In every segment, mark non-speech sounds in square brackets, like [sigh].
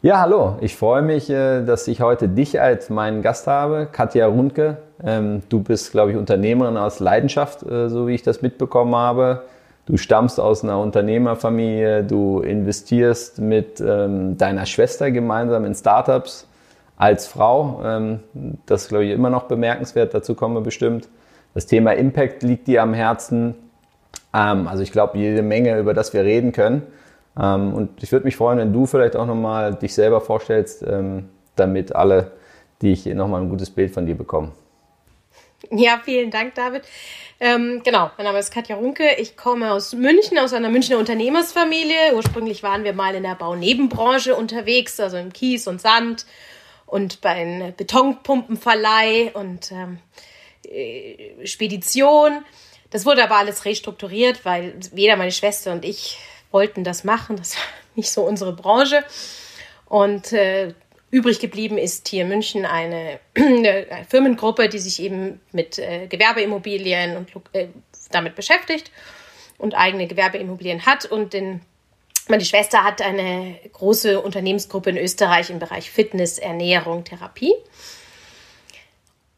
Ja, hallo. Ich freue mich, äh, dass ich heute dich als meinen Gast habe, Katja Rundke. Ähm, du bist, glaube ich, Unternehmerin aus Leidenschaft, äh, so wie ich das mitbekommen habe. Du stammst aus einer Unternehmerfamilie, du investierst mit ähm, deiner Schwester gemeinsam in Startups als Frau. Ähm, das ist, glaube ich, immer noch bemerkenswert, dazu kommen wir bestimmt. Das Thema Impact liegt dir am Herzen. Also ich glaube, jede Menge, über das wir reden können. Ähm, und ich würde mich freuen, wenn du vielleicht auch nochmal dich selber vorstellst, ähm, damit alle, die ich nochmal ein gutes Bild von dir bekommen. Ja, vielen Dank, David. Ähm, genau, mein Name ist Katja Runke. Ich komme aus München, aus einer Münchner Unternehmersfamilie. Ursprünglich waren wir mal in der Baunebenbranche unterwegs, also im Kies und Sand und bei einem Betonpumpenverleih und ähm, äh, Spedition. Das wurde aber alles restrukturiert, weil weder meine Schwester und ich wollten das machen. Das war [laughs] nicht so unsere Branche. Und äh, übrig geblieben ist hier in München eine, [clears throat] eine Firmengruppe, die sich eben mit äh, Gewerbeimmobilien und äh, damit beschäftigt und eigene Gewerbeimmobilien hat. Und den, meine Schwester hat eine große Unternehmensgruppe in Österreich im Bereich Fitness, Ernährung, Therapie.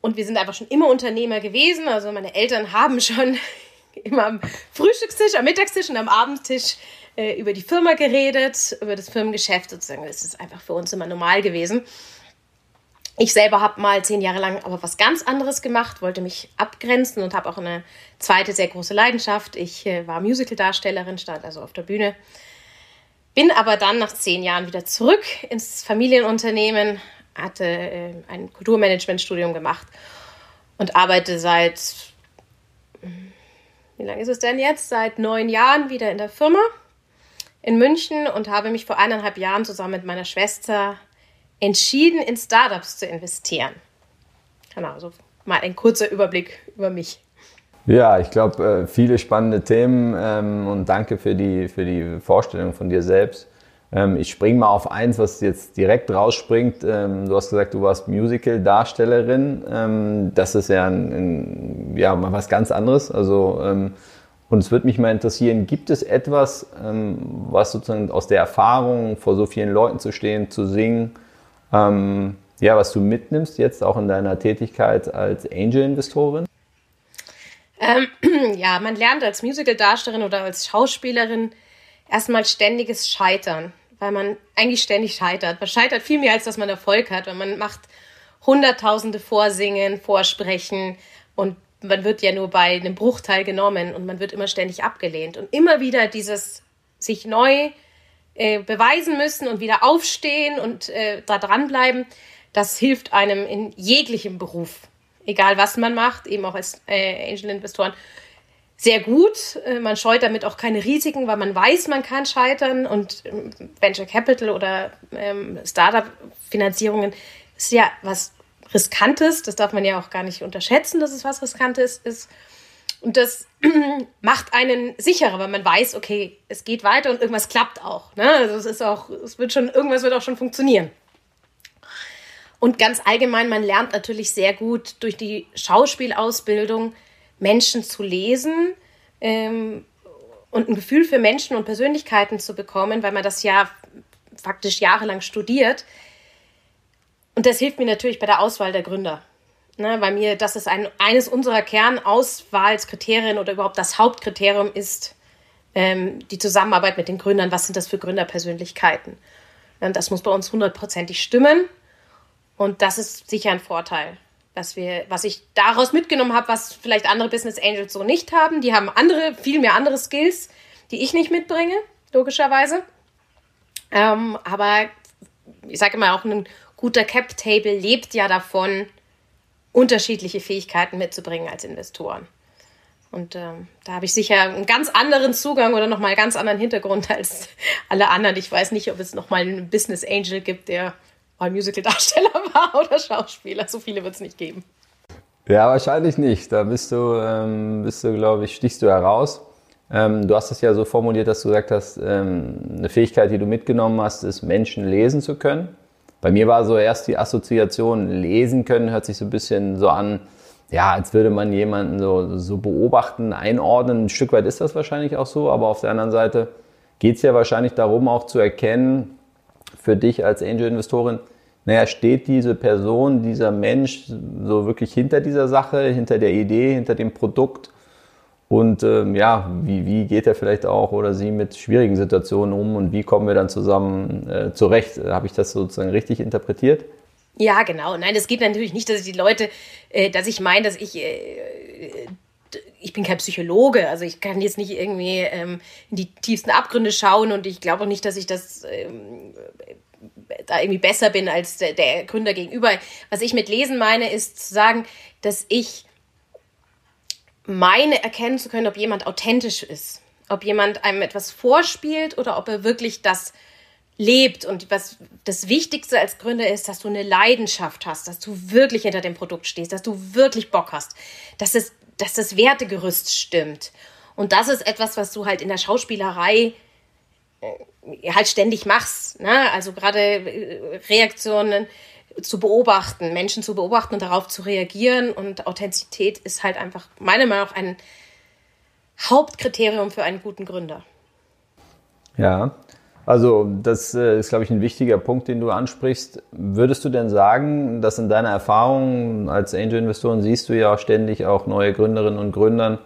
Und wir sind einfach schon immer Unternehmer gewesen. Also meine Eltern haben schon [laughs] immer am Frühstückstisch, am Mittagstisch und am Abendtisch äh, über die Firma geredet, über das Firmengeschäft sozusagen. Das ist einfach für uns immer normal gewesen. Ich selber habe mal zehn Jahre lang aber was ganz anderes gemacht, wollte mich abgrenzen und habe auch eine zweite sehr große Leidenschaft. Ich äh, war Musical-Darstellerin, stand also auf der Bühne. Bin aber dann nach zehn Jahren wieder zurück ins Familienunternehmen, hatte äh, ein Kulturmanagementstudium gemacht und arbeite seit, wie lange ist es denn jetzt? Seit neun Jahren wieder in der Firma in München und habe mich vor eineinhalb Jahren zusammen mit meiner Schwester entschieden, in Startups zu investieren. Genau, so mal ein kurzer Überblick über mich. Ja, ich glaube, äh, viele spannende Themen ähm, und danke für die, für die Vorstellung von dir selbst. Ähm, ich springe mal auf eins, was jetzt direkt rausspringt. Ähm, du hast gesagt, du warst Musical-Darstellerin. Das ist ja, ein, ein, ja mal was ganz anderes. Also und es würde mich mal interessieren, gibt es etwas, ähm, was sozusagen aus der Erfahrung, vor so vielen Leuten zu stehen, zu singen, ähm, ja, was du mitnimmst jetzt auch in deiner Tätigkeit als Angel-Investorin? Ähm, [clears throat] ja, man lernt als Musical-Darstellerin oder als Schauspielerin erstmal ständiges Scheitern, weil man eigentlich ständig scheitert. Man scheitert viel mehr, als dass man Erfolg hat, weil man macht hunderttausende Vorsingen, Vorsprechen und man wird ja nur bei einem Bruchteil genommen und man wird immer ständig abgelehnt. Und immer wieder dieses sich neu äh, beweisen müssen und wieder aufstehen und äh, da dranbleiben, das hilft einem in jeglichem Beruf, egal was man macht, eben auch als äh, Angel-Investoren, sehr gut. Äh, man scheut damit auch keine Risiken, weil man weiß, man kann scheitern und ähm, Venture Capital oder ähm, Startup-Finanzierungen ist ja was Riskantes. Das darf man ja auch gar nicht unterschätzen, dass es was Riskantes ist. Und das [clears throat] macht einen sicherer, weil man weiß, okay, es geht weiter und irgendwas klappt auch. Ne? Also es ist auch, es wird schon, irgendwas wird auch schon funktionieren. Und ganz allgemein, man lernt natürlich sehr gut durch die Schauspielausbildung Menschen zu lesen ähm, und ein Gefühl für Menschen und Persönlichkeiten zu bekommen, weil man das ja faktisch jahrelang studiert. Und das hilft mir natürlich bei der Auswahl der Gründer. Ne, bei mir, das ist ein, eines unserer Kernauswahlskriterien oder überhaupt das Hauptkriterium ist ähm, die Zusammenarbeit mit den Gründern. Was sind das für Gründerpersönlichkeiten? Und das muss bei uns hundertprozentig stimmen. Und das ist sicher ein Vorteil, was, wir, was ich daraus mitgenommen habe, was vielleicht andere Business Angels so nicht haben. Die haben andere, viel mehr andere Skills, die ich nicht mitbringe, logischerweise. Ähm, aber ich sage immer auch, ein guter Cap-Table lebt ja davon, unterschiedliche Fähigkeiten mitzubringen als Investoren. Und ähm, da habe ich sicher einen ganz anderen Zugang oder nochmal einen ganz anderen Hintergrund als alle anderen. Ich weiß nicht, ob es nochmal einen Business Angel gibt, der mal Musical-Darsteller [laughs] war oder Schauspieler. So viele wird es nicht geben. Ja, wahrscheinlich nicht. Da bist du, ähm, bist du, glaube ich, stichst du heraus. Ähm, du hast es ja so formuliert, dass du gesagt hast, ähm, eine Fähigkeit, die du mitgenommen hast, ist, Menschen lesen zu können. Bei mir war so erst die Assoziation, lesen können, hört sich so ein bisschen so an, ja, als würde man jemanden so, so beobachten, einordnen. Ein Stück weit ist das wahrscheinlich auch so, aber auf der anderen Seite geht es ja wahrscheinlich darum, auch zu erkennen, für dich als Angel-Investorin, naja, steht diese Person, dieser Mensch so wirklich hinter dieser Sache, hinter der Idee, hinter dem Produkt? Und ähm, ja, wie, wie geht er vielleicht auch oder sie mit schwierigen Situationen um und wie kommen wir dann zusammen äh, zurecht? Habe ich das sozusagen richtig interpretiert? Ja, genau. Nein, es geht natürlich nicht, dass ich die Leute, äh, dass ich meine, dass ich, äh, ich bin kein Psychologe, also ich kann jetzt nicht irgendwie ähm, in die tiefsten Abgründe schauen und ich glaube auch nicht, dass ich das ähm, da irgendwie besser bin als der, der Gründer gegenüber. Was ich mit Lesen meine, ist zu sagen, dass ich meine erkennen zu können, ob jemand authentisch ist, ob jemand einem etwas vorspielt oder ob er wirklich das lebt. Und was das Wichtigste als Gründer ist, dass du eine Leidenschaft hast, dass du wirklich hinter dem Produkt stehst, dass du wirklich Bock hast, dass, es, dass das Wertegerüst stimmt. Und das ist etwas, was du halt in der Schauspielerei äh, halt ständig machst. Ne? Also gerade äh, Reaktionen zu beobachten, Menschen zu beobachten und darauf zu reagieren. Und Authentizität ist halt einfach meiner Meinung nach ein Hauptkriterium für einen guten Gründer. Ja, also das äh, ist, glaube ich, ein wichtiger Punkt, den du ansprichst. Würdest du denn sagen, dass in deiner Erfahrung als Angel-Investoren siehst du ja ständig auch neue Gründerinnen und Gründern,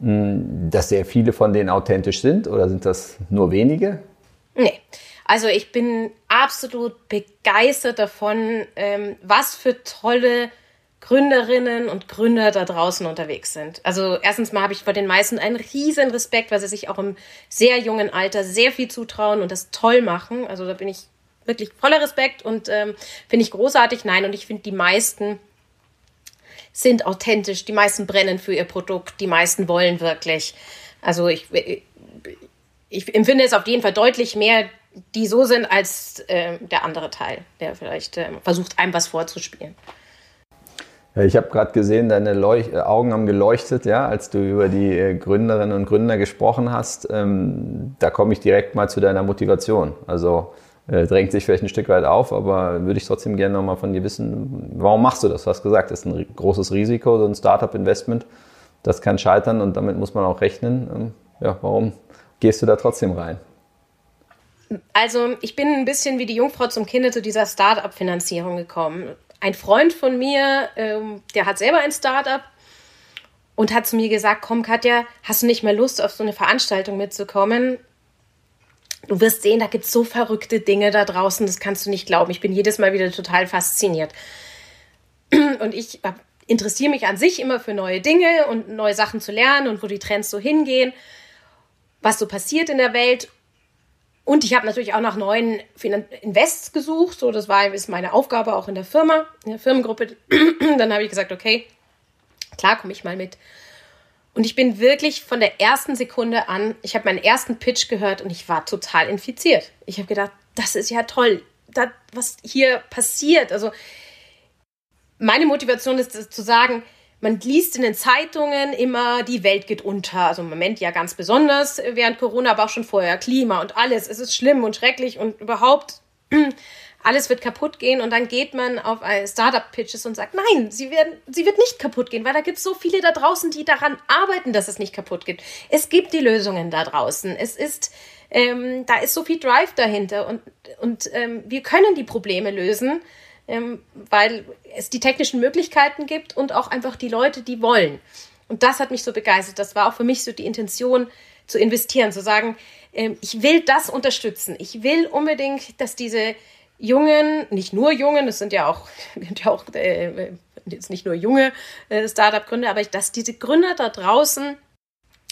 hm, dass sehr viele von denen authentisch sind oder sind das nur wenige? Nee. Also ich bin absolut begeistert davon, ähm, was für tolle Gründerinnen und Gründer da draußen unterwegs sind. Also erstens mal habe ich vor den meisten einen riesen Respekt, weil sie sich auch im sehr jungen Alter sehr viel zutrauen und das toll machen. Also da bin ich wirklich voller Respekt und ähm, finde ich großartig. Nein, und ich finde die meisten sind authentisch, die meisten brennen für ihr Produkt, die meisten wollen wirklich. Also ich, ich empfinde es auf jeden Fall deutlich mehr, die so sind, als äh, der andere Teil, der vielleicht äh, versucht, einem was vorzuspielen. Ja, ich habe gerade gesehen, deine Leuch äh, Augen haben geleuchtet, ja, als du über die äh, Gründerinnen und Gründer gesprochen hast. Ähm, da komme ich direkt mal zu deiner Motivation. Also äh, drängt sich vielleicht ein Stück weit auf, aber würde ich trotzdem gerne nochmal von dir wissen, warum machst du das? Du hast gesagt, das ist ein großes Risiko, so ein Startup-Investment. Das kann scheitern und damit muss man auch rechnen. Ähm, ja, warum gehst du da trotzdem rein? Also ich bin ein bisschen wie die Jungfrau zum Kinde zu dieser Startup-Finanzierung gekommen. Ein Freund von mir, ähm, der hat selber ein Startup und hat zu mir gesagt, komm Katja, hast du nicht mehr Lust, auf so eine Veranstaltung mitzukommen? Du wirst sehen, da gibt es so verrückte Dinge da draußen, das kannst du nicht glauben. Ich bin jedes Mal wieder total fasziniert. [clears throat] Und ich interessiere mich an sich immer für neue Dinge und neue Sachen zu lernen und wo die Trends so hingehen, was so passiert in der Welt. Und ich habe natürlich auch nach neuen Invests gesucht. So, das war ist meine Aufgabe auch in der Firma, in der Firmengruppe. [clears throat] Dann habe ich gesagt, okay, klar, komme ich mal mit. Und ich bin wirklich von der ersten Sekunde an, ich habe meinen ersten Pitch gehört und ich war total infiziert. Ich habe gedacht, das ist ja toll, das, was hier passiert. Also meine Motivation ist zu sagen, man liest in den Zeitungen immer, die Welt geht unter. Also im Moment ja ganz besonders während Corona, aber auch schon vorher. Klima und alles. Es ist schlimm und schrecklich und überhaupt [clears throat] alles wird kaputt gehen. Und dann geht man auf Startup-Pitches und sagt, nein, sie, werden, sie wird nicht kaputt gehen, weil da gibt es so viele da draußen, die daran arbeiten, dass es nicht kaputt geht. Es gibt die Lösungen da draußen. Es ist, ähm, da ist so viel Drive dahinter und, und ähm, wir können die Probleme lösen ähm, weil es die technischen Möglichkeiten gibt und auch einfach die Leute, die wollen. Und das hat mich so begeistert. Das war auch für mich so die Intention, zu investieren, zu sagen, ähm, ich will das unterstützen. Ich will unbedingt, dass diese jungen, nicht nur jungen, es sind ja auch, [laughs] sind ja auch äh, jetzt nicht nur junge äh, Startup-Gründer, aber dass diese Gründer da draußen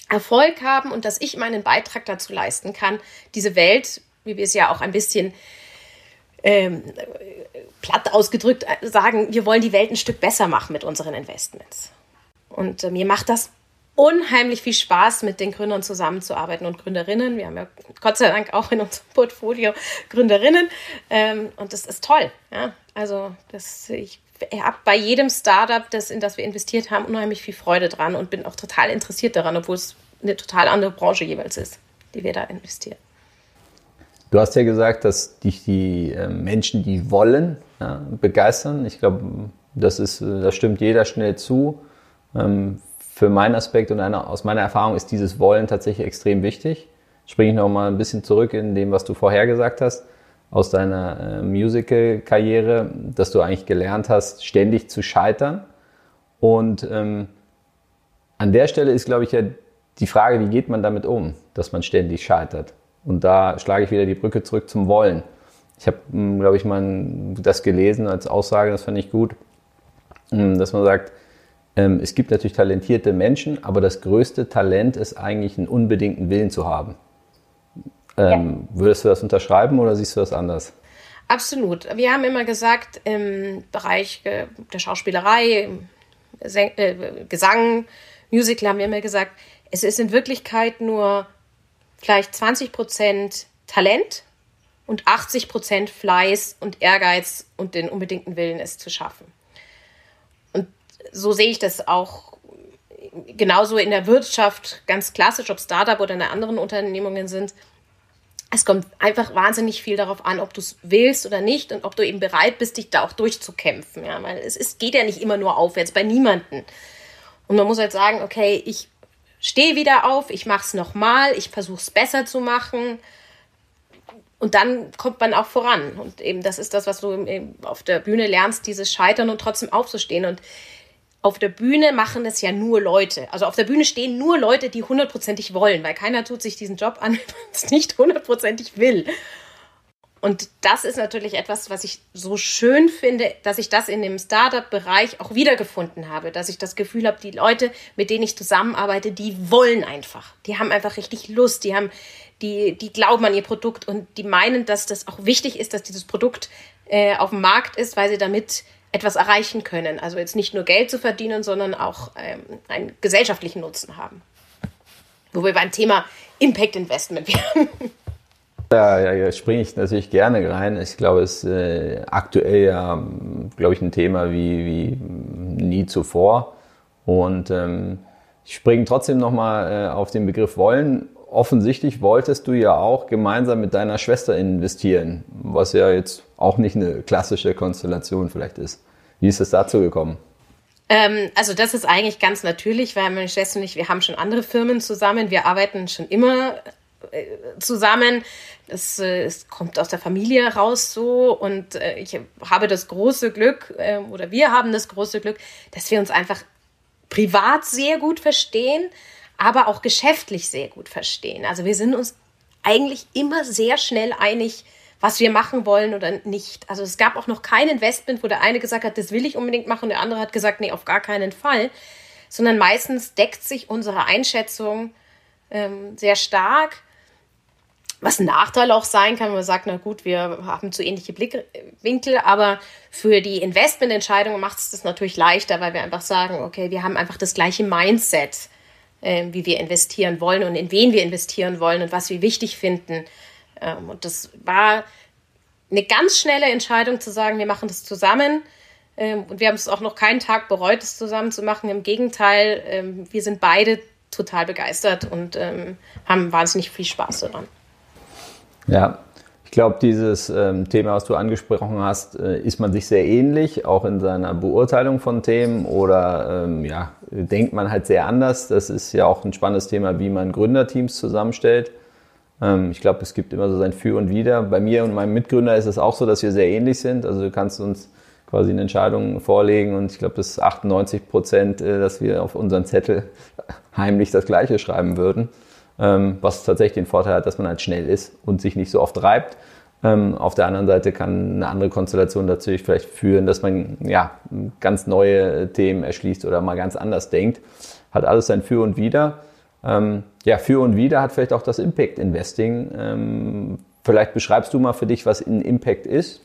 Erfolg haben und dass ich meinen Beitrag dazu leisten kann, diese Welt, wie wir es ja auch ein bisschen ähm, platt ausgedrückt sagen, wir wollen die Welt ein Stück besser machen mit unseren Investments. Und äh, mir macht das unheimlich viel Spaß, mit den Gründern zusammenzuarbeiten und Gründerinnen. Wir haben ja Gott sei Dank auch in unserem Portfolio Gründerinnen. Ähm, und das ist toll. Ja? Also das, ich habe bei jedem Startup, das, in das wir investiert haben, unheimlich viel Freude dran und bin auch total interessiert daran, obwohl es eine total andere Branche jeweils ist, die wir da investieren. Du hast ja gesagt, dass dich die ähm, Menschen, die wollen, ja, begeistern. Ich glaube, das, ist, das stimmt jeder schnell zu. Ähm, für meinen Aspekt und eine, aus meiner Erfahrung ist dieses Wollen tatsächlich extrem wichtig. Springe ich noch mal ein bisschen zurück in dem, was du vorher gesagt hast, aus deiner äh, Musical-Karriere, dass du eigentlich gelernt hast, ständig zu scheitern. Und ähm, an der Stelle ist, glaube ich, ja die Frage, wie geht man damit um, dass man ständig scheitert? Und da schlage ich wieder die Brücke zurück zum Wollen. Ich habe, hm, glaube ich, mal das gelesen als Aussage, das fand ich gut, hm, dass man sagt, ähm, es gibt natürlich talentierte Menschen, aber das größte Talent ist eigentlich einen unbedingten Willen zu haben. Ähm, ja. Würdest du das unterschreiben oder siehst du das anders? Absolut. Wir haben immer gesagt, im Bereich äh, der Schauspielerei, äh, Gesang, Musical haben wir immer gesagt, es ist in Wirklichkeit nur vielleicht 20 Prozent Talent und 80 Prozent Fleiß und Ehrgeiz und den unbedingten Willen, es zu schaffen so sehe ich das auch genauso in der Wirtschaft, ganz klassisch, ob Startup oder in anderen Unternehmungen sind. Es kommt einfach wahnsinnig viel darauf an, ob du es willst oder nicht und ob du eben bereit bist, dich da auch durchzukämpfen. Ja, weil es ist, geht ja nicht immer nur aufwärts, bei niemanden. Und man muss halt sagen, okay, ich stehe wieder auf, ich mache es nochmal, ich versuche es besser zu machen. Und dann kommt man auch voran. Und eben das ist das, was du auf der Bühne lernst, dieses Scheitern und trotzdem aufzustehen. Und auf der Bühne machen es ja nur Leute. Also auf der Bühne stehen nur Leute, die hundertprozentig wollen, weil keiner tut sich diesen Job an, [laughs] wenn man es nicht hundertprozentig will. Und das ist natürlich etwas, was ich so schön finde, dass ich das in dem Startup-Bereich auch wiedergefunden habe, dass ich das Gefühl habe, die Leute, mit denen ich zusammenarbeite, die wollen einfach. Die haben einfach richtig Lust, die haben, die, die glauben an ihr Produkt und die meinen, dass das auch wichtig ist, dass dieses Produkt äh, auf dem Markt ist, weil sie damit etwas erreichen können. Also jetzt nicht nur Geld zu verdienen, sondern auch ähm, einen gesellschaftlichen Nutzen haben. Wo wir beim Thema Impact Investment [laughs] wären. Ja, ja, ja springe ich natürlich gerne rein. Ich glaube, es ist äh, aktuell ja, glaube ich, ein Thema wie, wie nie zuvor. Und ähm, ich springe trotzdem nochmal äh, auf den Begriff wollen offensichtlich wolltest du ja auch gemeinsam mit deiner Schwester investieren, was ja jetzt auch nicht eine klassische Konstellation vielleicht ist. Wie ist es dazu gekommen? Ähm, also das ist eigentlich ganz natürlich, weil meine Schwester und ich, wir haben schon andere Firmen zusammen, wir arbeiten schon immer zusammen. Das, äh, es kommt aus der Familie raus so und äh, ich habe das große Glück äh, oder wir haben das große Glück, dass wir uns einfach privat sehr gut verstehen aber auch geschäftlich sehr gut verstehen. Also wir sind uns eigentlich immer sehr schnell einig, was wir machen wollen oder nicht. Also es gab auch noch kein Investment, wo der eine gesagt hat, das will ich unbedingt machen und der andere hat gesagt, nee, auf gar keinen Fall. Sondern meistens deckt sich unsere Einschätzung ähm, sehr stark. Was ein Nachteil auch sein kann, wenn man sagt, na gut, wir haben zu ähnliche Blickwinkel, aber für die Investmententscheidung macht es das natürlich leichter, weil wir einfach sagen, okay, wir haben einfach das gleiche Mindset äh, wie wir investieren wollen und in wen wir investieren wollen und was wir wichtig finden. Ähm, und das war eine ganz schnelle Entscheidung zu sagen, wir machen das zusammen. Ähm, und wir haben es auch noch keinen Tag bereut, das zusammen zu machen. Im Gegenteil, ähm, wir sind beide total begeistert und ähm, haben wahnsinnig viel Spaß daran. Ja, ich glaube, dieses ähm, Thema, was du angesprochen hast, äh, ist man sich sehr ähnlich, auch in seiner Beurteilung von Themen oder ähm, ja, denkt man halt sehr anders. Das ist ja auch ein spannendes Thema, wie man Gründerteams zusammenstellt. Ähm, ich glaube, es gibt immer so sein Für und Wider. Bei mir und meinem Mitgründer ist es auch so, dass wir sehr ähnlich sind. Also du kannst uns quasi eine Entscheidung vorlegen und ich glaube, das ist 98 Prozent, äh, dass wir auf unseren Zettel [laughs] heimlich das Gleiche schreiben würden was tatsächlich den Vorteil hat, dass man halt schnell ist und sich nicht so oft reibt. Ähm, auf der anderen Seite kann eine andere Konstellation natürlich vielleicht führen, dass man ja ganz neue Themen erschließt oder mal ganz anders denkt. Hat alles sein Für und Wider. Ähm, ja, Für und Wider hat vielleicht auch das Impact Investing. Ähm, vielleicht beschreibst du mal für dich, was ein Impact ist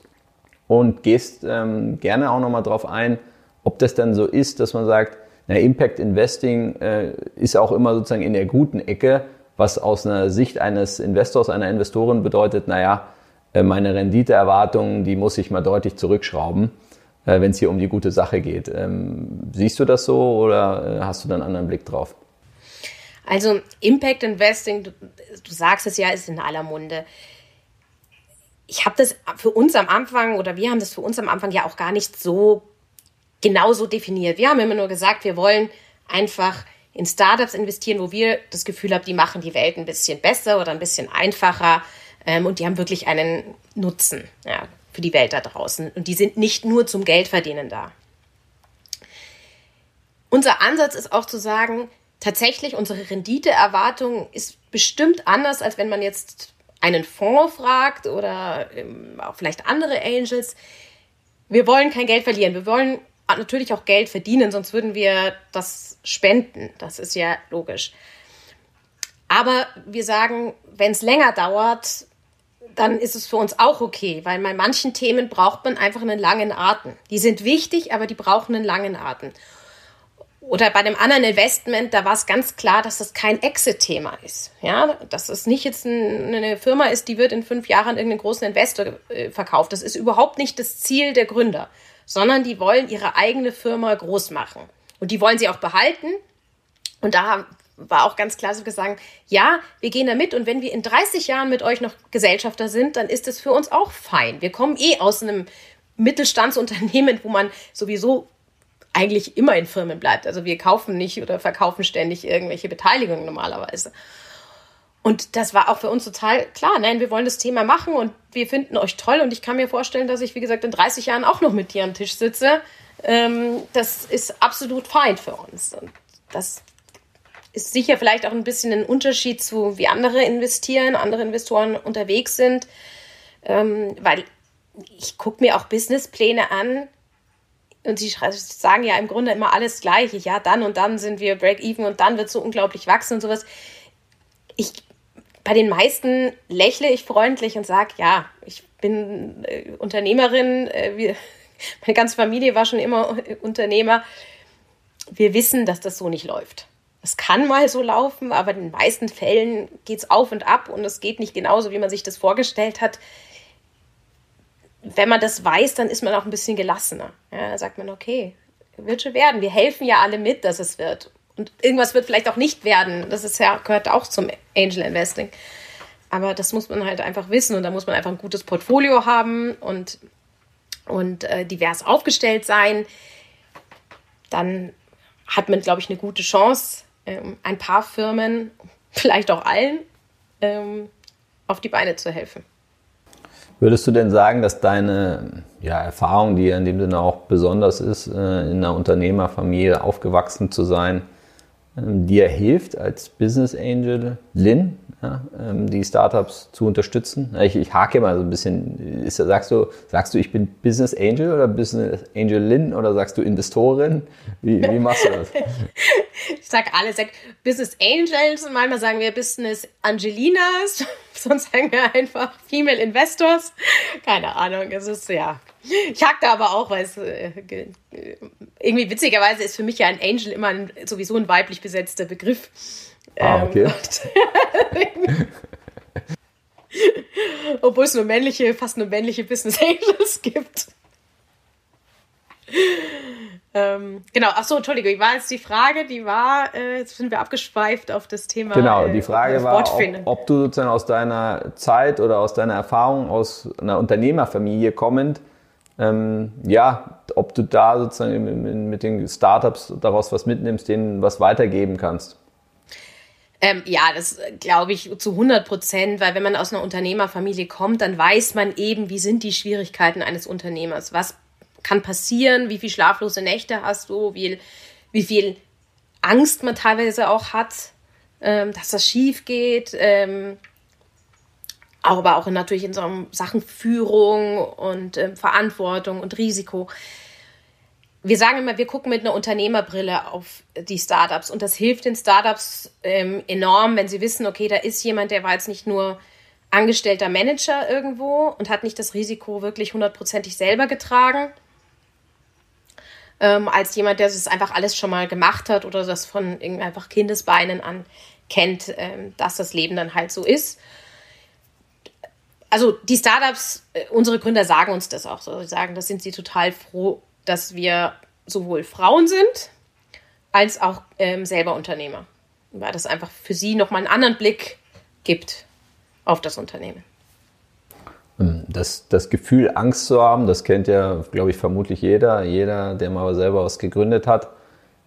und gehst ähm, gerne auch nochmal drauf ein, ob das dann so ist, dass man sagt, na, Impact Investing äh, ist auch immer sozusagen in der guten Ecke, was aus einer Sicht eines Investors, einer Investorin bedeutet, naja, äh, meine Renditeerwartungen, die muss ich mal deutlich zurückschrauben, äh, wenn es hier um die gute Sache geht. Ähm, siehst du das so oder äh, hast du da einen anderen Blick drauf? Also Impact Investing, du, du sagst es ja, ist in aller Munde. Ich habe das für uns am Anfang oder wir haben das für uns am Anfang ja auch gar nicht so genau so definiert. Wir haben immer nur gesagt, wir wollen einfach in Startups investieren, wo wir das Gefühl haben, die machen die Welt ein bisschen besser oder ein bisschen einfacher ähm, und die haben wirklich einen Nutzen ja, für die Welt da draußen. Und die sind nicht nur zum Geldverdienen da. Unser Ansatz ist auch zu sagen, tatsächlich unsere Renditeerwartung ist bestimmt anders, als wenn man jetzt einen Fonds fragt oder ähm, auch vielleicht andere Angels. Wir wollen kein Geld verlieren. Wir wollen natürlich auch Geld verdienen, sonst würden wir das spenden. Das ist ja logisch. Aber wir sagen, wenn es länger dauert, dann ist es für uns auch okay, weil bei manchen Themen braucht man einfach einen langen Atem. Die sind wichtig, aber die brauchen einen langen Atem. Oder bei einem anderen Investment, da war es ganz klar, dass das kein Exit-Thema ist. Ja, dass es nicht jetzt eine Firma ist, die wird in fünf Jahren irgendeinen großen Investor äh, verkauft. Das ist überhaupt nicht das Ziel der Gründer, sondern die wollen ihre eigene Firma groß machen. Und die wollen sie auch behalten. Und da war auch ganz klar so gesagt, ja, wir gehen da mit und wenn wir in 30 Jahren mit euch noch Gesellschafter sind, dann ist es für uns auch fein. Wir kommen eh aus einem Mittelstandsunternehmen, wo man sowieso eigentlich immer in Firmen bleibt. Also wir kaufen nicht oder verkaufen ständig irgendwelche Beteiligungen normalerweise. Und das war auch für uns total klar. Nein, wir wollen das Thema machen und wir finden euch toll. Und ich kann mir vorstellen, dass ich, wie gesagt, in 30 Jahren auch noch mit dir am Tisch sitze. Ähm, das ist absolut fein für uns. Und das ist sicher vielleicht auch ein bisschen ein Unterschied zu, wie andere investieren, andere Investoren unterwegs sind, ähm, weil ich gucke mir auch Businesspläne an und sie sagen ja im Grunde immer alles Gleiche. Ja, dann und dann sind wir Break-Even und dann wird so unglaublich wachsen und sowas. Ich, bei den meisten lächle ich freundlich und sage, ja, ich bin äh, Unternehmerin, äh, wir, [laughs] meine ganze Familie war schon immer [laughs] Unternehmer. Wir wissen, dass das so nicht läuft. Es kann mal so laufen, aber in den meisten Fällen geht es auf und ab und es geht nicht genauso, wie man sich das vorgestellt hat. Wenn man das weiß, dann ist man auch ein bisschen gelassener. Ja, da sagt man, okay, wird schon werden. Wir helfen ja alle mit, dass es wird. Und irgendwas wird vielleicht auch nicht werden. Das ist ja, gehört auch zum Angel Investing. Aber das muss man halt einfach wissen und da muss man einfach ein gutes Portfolio haben und, und äh, divers aufgestellt sein. Dann hat man, glaube ich, eine gute Chance, ähm, ein paar Firmen, vielleicht auch allen, ähm, auf die Beine zu helfen. Würdest du denn sagen, dass deine ja, Erfahrung, die in dem Sinne auch besonders ist, äh, in einer Unternehmerfamilie aufgewachsen zu sein, ähm, dir hilft als Business Angel Lin, ja, ähm, die Startups zu unterstützen? Ich, ich hake mal so ein bisschen. Ist, sagst, du, sagst du, ich bin Business Angel oder Business Angel Lin oder sagst du Investorin? Wie, wie machst du das? ich sag alle, sag Business Angels und manchmal sagen wir Business Angelinas, [laughs] sonst sagen wir einfach Female Investors. Keine Ahnung, es ist ja ich hack da aber auch, weil es äh, irgendwie witzigerweise ist für mich ja ein Angel immer ein, sowieso ein weiblich besetzter Begriff. Ah, okay. Ähm, [laughs] obwohl es nur männliche, fast nur männliche Business Angels gibt. Ähm, genau, ach so, Entschuldigung, war jetzt die Frage, die war, äh, jetzt sind wir abgeschweift auf das Thema. Genau, die äh, Frage äh, war, ob, ob, du sozusagen aus deiner Zeit oder aus deiner Erfahrung aus einer Unternehmerfamilie kommend ähm, ja, ob du da sozusagen mit den Startups daraus was mitnimmst, denen was weitergeben kannst. Ähm, ja, das glaube ich zu 100 Prozent, weil wenn man aus einer Unternehmerfamilie kommt, dann weiß man eben, wie sind die Schwierigkeiten eines Unternehmers, was kann passieren, wie viel schlaflose Nächte hast du, wie, wie viel Angst man teilweise auch hat, ähm, dass das schief geht. Ähm, aber auch natürlich in so Sachen Führung und äh, Verantwortung und Risiko. Wir sagen immer, wir gucken mit einer Unternehmerbrille auf die Startups und das hilft den Startups ähm, enorm, wenn sie wissen, okay, da ist jemand, der war jetzt nicht nur angestellter Manager irgendwo und hat nicht das Risiko wirklich hundertprozentig selber getragen, ähm, als jemand, der das einfach alles schon mal gemacht hat oder das von einfach Kindesbeinen an kennt, ähm, dass das Leben dann halt so ist. Also die Startups, äh, unsere Gründer sagen uns das auch so. Sie sagen, das sind sie total froh, dass wir sowohl Frauen sind, als auch ähm, selber Unternehmer. Weil das einfach für sie nochmal einen anderen Blick gibt auf das Unternehmen. Ähm, das, das Gefühl, Angst zu haben, das kennt ja, glaube ich, vermutlich jeder, jeder, der mal selber was gegründet hat.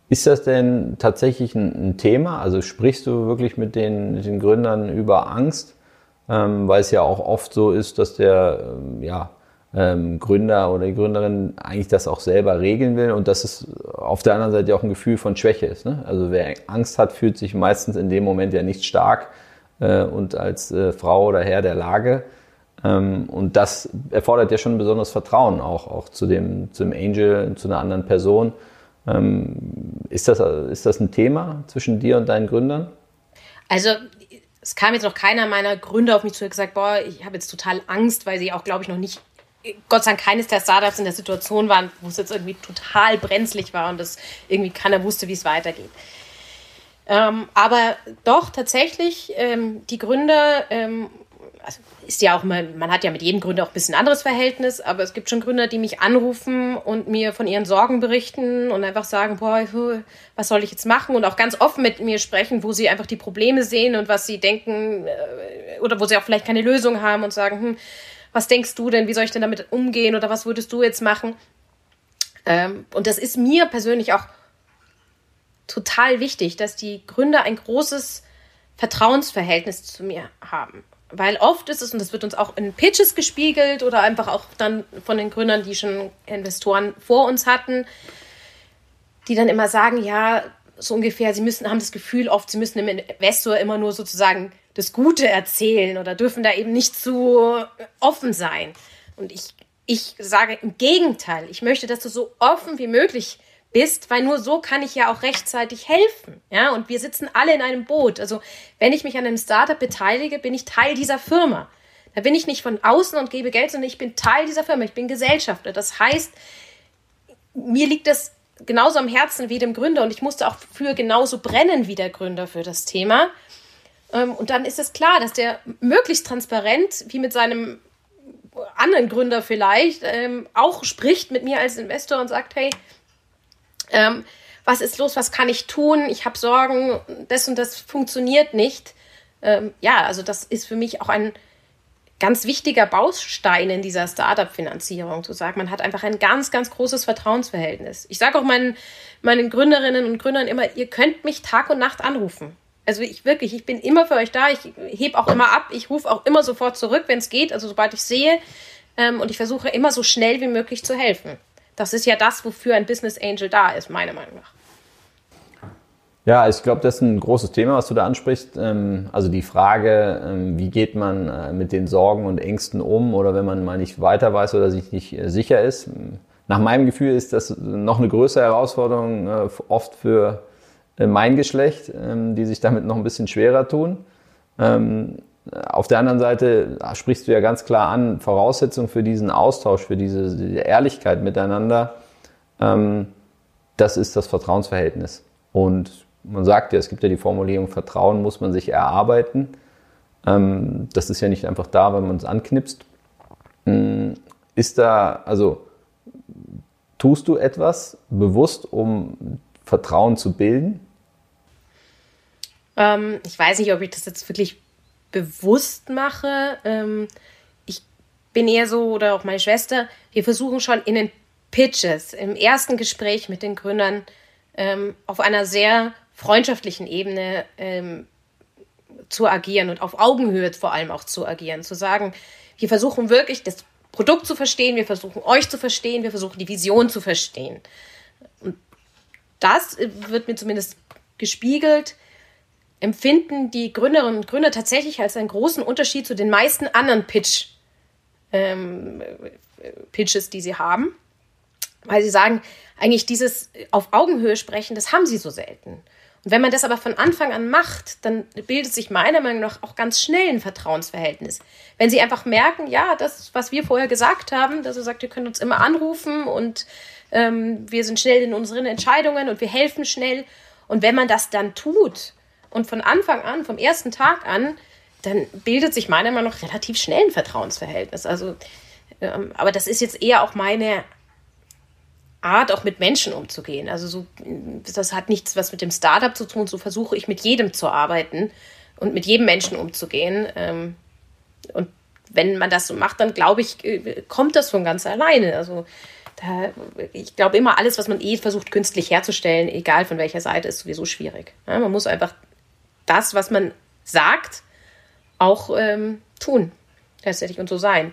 Ist das denn tatsächlich ein, ein Thema? Also sprichst du wirklich mit den, mit den Gründern über Angst? Ähm, weil es ja auch oft so ist, dass der ähm, ja, ähm, Gründer oder die Gründerin eigentlich das auch selber regeln will und dass es auf der anderen Seite auch ein Gefühl von Schwäche ist. Ne? Also wer Angst hat, fühlt sich meistens in dem Moment ja nicht stark äh, und als äh, Frau oder Herr der Lage. Ähm, und das erfordert ja schon ein besonderes Vertrauen auch, auch zu dem, zu dem Angel, zu einer anderen Person. Ähm, ist, das, ist das ein Thema zwischen dir und deinen Gründern? Also es kam jetzt noch keiner meiner Gründer auf mich zu und gesagt, boah, ich habe jetzt total Angst, weil sie auch, glaube ich, noch nicht, Gott sei Dank keines der Startups in der Situation waren, wo es jetzt irgendwie total brenzlig war und das irgendwie keiner wusste, wie es weitergeht. Ähm, aber doch tatsächlich, ähm, die Gründer ähm, also ist ja auch immer, man hat ja mit jedem Gründer auch ein bisschen anderes Verhältnis, aber es gibt schon Gründer, die mich anrufen und mir von ihren Sorgen berichten und einfach sagen, boah, was soll ich jetzt machen? Und auch ganz offen mit mir sprechen, wo sie einfach die Probleme sehen und was sie denken äh, oder wo sie auch vielleicht keine Lösung haben und sagen, hm, was denkst du denn, wie soll ich denn damit umgehen oder was würdest du jetzt machen? Ähm, und das ist mir persönlich auch total wichtig, dass die Gründer ein großes Vertrauensverhältnis zu mir haben. Weil oft ist es, und das wird uns auch in Pitches gespiegelt oder einfach auch dann von den Gründern, die schon Investoren vor uns hatten, die dann immer sagen, ja, so ungefähr, sie müssen, haben das Gefühl oft, sie müssen dem Investor immer nur sozusagen das Gute erzählen oder dürfen da eben nicht zu offen sein. Und ich, ich sage im Gegenteil, ich möchte, dass du so offen wie möglich bist, weil nur so kann ich ja auch rechtzeitig helfen. Ja, und wir sitzen alle in einem Boot. Also, wenn ich mich an einem Startup beteilige, bin ich Teil dieser Firma. Da bin ich nicht von außen und gebe Geld, sondern ich bin Teil dieser Firma. Ich bin Gesellschafter. Das heißt, mir liegt das genauso am Herzen wie dem Gründer und ich musste auch für genauso brennen wie der Gründer für das Thema. Ähm, und dann ist es klar, dass der möglichst transparent, wie mit seinem anderen Gründer vielleicht, ähm, auch spricht mit mir als Investor und sagt, hey, ähm, was ist los, was kann ich tun, ich habe Sorgen, das und das funktioniert nicht. Ähm, ja, also das ist für mich auch ein ganz wichtiger Baustein in dieser Startup-Finanzierung, zu sagen, man hat einfach ein ganz, ganz großes Vertrauensverhältnis. Ich sage auch meinen, meinen Gründerinnen und Gründern immer, ihr könnt mich Tag und Nacht anrufen. Also ich wirklich, ich bin immer für euch da, ich heb auch immer ab, ich rufe auch immer sofort zurück, wenn es geht, also sobald ich sehe. Ähm, und ich versuche immer so schnell wie möglich zu helfen. Das ist ja das, wofür ein Business Angel da ist, meiner Meinung nach. Ja, ich glaube, das ist ein großes Thema, was du da ansprichst. Ähm, also die Frage, ähm, wie geht man äh, mit den Sorgen und Ängsten um oder wenn man mal nicht weiter weiß oder sich nicht äh, sicher ist. Nach meinem Gefühl ist das noch eine größere Herausforderung äh, oft für mein Geschlecht, ähm, die sich damit noch ein bisschen schwerer tun. Auf der anderen Seite sprichst du ja ganz klar an, Voraussetzung für diesen Austausch, für diese, Ehrlichkeit miteinander, ähm, das ist das Vertrauensverhältnis. Und man sagt ja, es gibt ja die Formulierung, Vertrauen muss man sich erarbeiten. Ähm, das ist ja nicht einfach da, wenn man es anknipst. Ähm, ist da, also tust du etwas bewusst, um Vertrauen zu bilden? Ähm, ich weiß nicht, ob ich das jetzt wirklich bewusst mache. Ähm, ich bin eher so, oder auch meine Schwester, wir versuchen schon in den Pitches, im ersten Gespräch mit den Gründern, ähm, auf einer sehr freundschaftlichen Ebene ähm, zu agieren und auf Augenhöhe vor allem auch zu agieren. Zu sagen, wir versuchen wirklich das Produkt zu verstehen, wir versuchen euch zu verstehen, wir versuchen die Vision zu verstehen. Und das wird mir zumindest gespiegelt empfinden die Gründerinnen und Gründer tatsächlich als einen großen Unterschied zu den meisten anderen Pitch, ähm, Pitches, die sie haben. Weil sie sagen, eigentlich dieses auf Augenhöhe sprechen, das haben sie so selten. Und wenn man das aber von Anfang an macht, dann bildet sich meiner Meinung nach auch ganz schnell ein Vertrauensverhältnis. Wenn sie einfach merken, ja, das, was wir vorher gesagt haben, dass er sagt, ihr könnt uns immer anrufen und ähm, wir sind schnell in unseren Entscheidungen und wir helfen schnell. Und wenn man das dann tut und von Anfang an, vom ersten Tag an, dann bildet sich meiner Meinung nach relativ schnell ein Vertrauensverhältnis. Also, ähm, aber das ist jetzt eher auch meine Art, auch mit Menschen umzugehen. Also so, das hat nichts was mit dem Startup zu tun. So versuche ich mit jedem zu arbeiten und mit jedem Menschen umzugehen. Ähm, und wenn man das so macht, dann glaube ich, äh, kommt das von ganz alleine. Also da, ich glaube immer, alles, was man eh versucht, künstlich herzustellen, egal von welcher Seite, ist sowieso schwierig. Ja, man muss einfach das, was man sagt, auch ähm, tun. Letztendlich und so sein.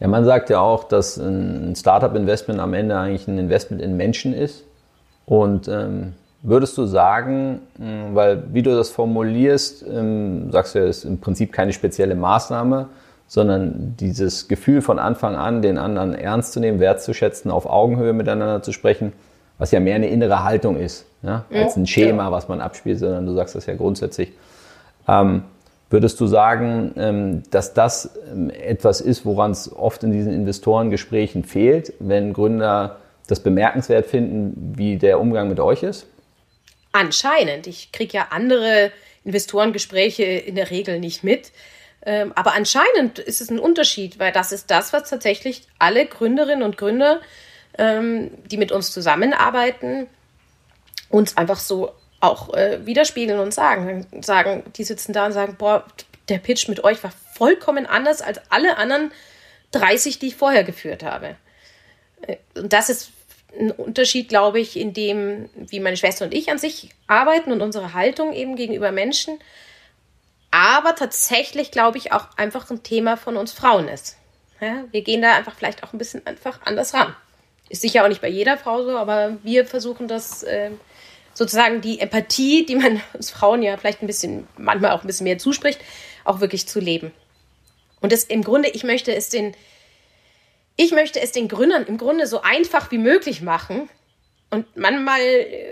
Ja, man sagt ja auch, dass ein Startup-Investment am Ende eigentlich ein Investment in Menschen ist. Und ähm, würdest du sagen, hm, weil wie du das formulierst, ähm, sagst du ja, ist im Prinzip keine spezielle Maßnahme, sondern dieses Gefühl von Anfang an, den anderen ernst zu nehmen, wertzuschätzen, auf Augenhöhe miteinander zu sprechen, was ja mehr eine innere Haltung ist, ja, als ein Schema, was man abspielt, sondern du sagst das ja grundsätzlich. Ähm, Würdest du sagen, ähm, dass das ähm, etwas ist, woran es oft in diesen Investorengesprächen fehlt, wenn Gründer das bemerkenswert finden, wie der Umgang mit euch ist? Anscheinend. Ich kriege ja andere Investorengespräche in der Regel nicht mit. Ähm, aber anscheinend ist es ein Unterschied, weil das ist das, was tatsächlich alle Gründerinnen und Gründer, die mit uns zusammenarbeiten, uns einfach so auch äh, widerspiegeln und sagen. Sagen, die sitzen da und sagen, boah, der Pitch mit euch war vollkommen anders als alle anderen 30, die ich vorher geführt habe. Äh, und das ist ein Unterschied, glaube ich, in dem, wie meine Schwester und ich an sich arbeiten und unsere Haltung eben gegenüber Menschen. Aber tatsächlich, glaube ich, auch einfach ein Thema von uns Frauen ist. Ja, wir gehen da einfach vielleicht auch ein bisschen einfach anders ran. Ist sicher auch nicht bei jeder Frau so, aber wir versuchen das äh, sozusagen die Empathie, die man [laughs] uns Frauen ja vielleicht ein bisschen, manchmal auch ein bisschen mehr zuspricht, auch wirklich zu leben. Und das im Grunde, ich möchte es den, ich möchte es den Gründern im Grunde so einfach wie möglich machen. Und manchmal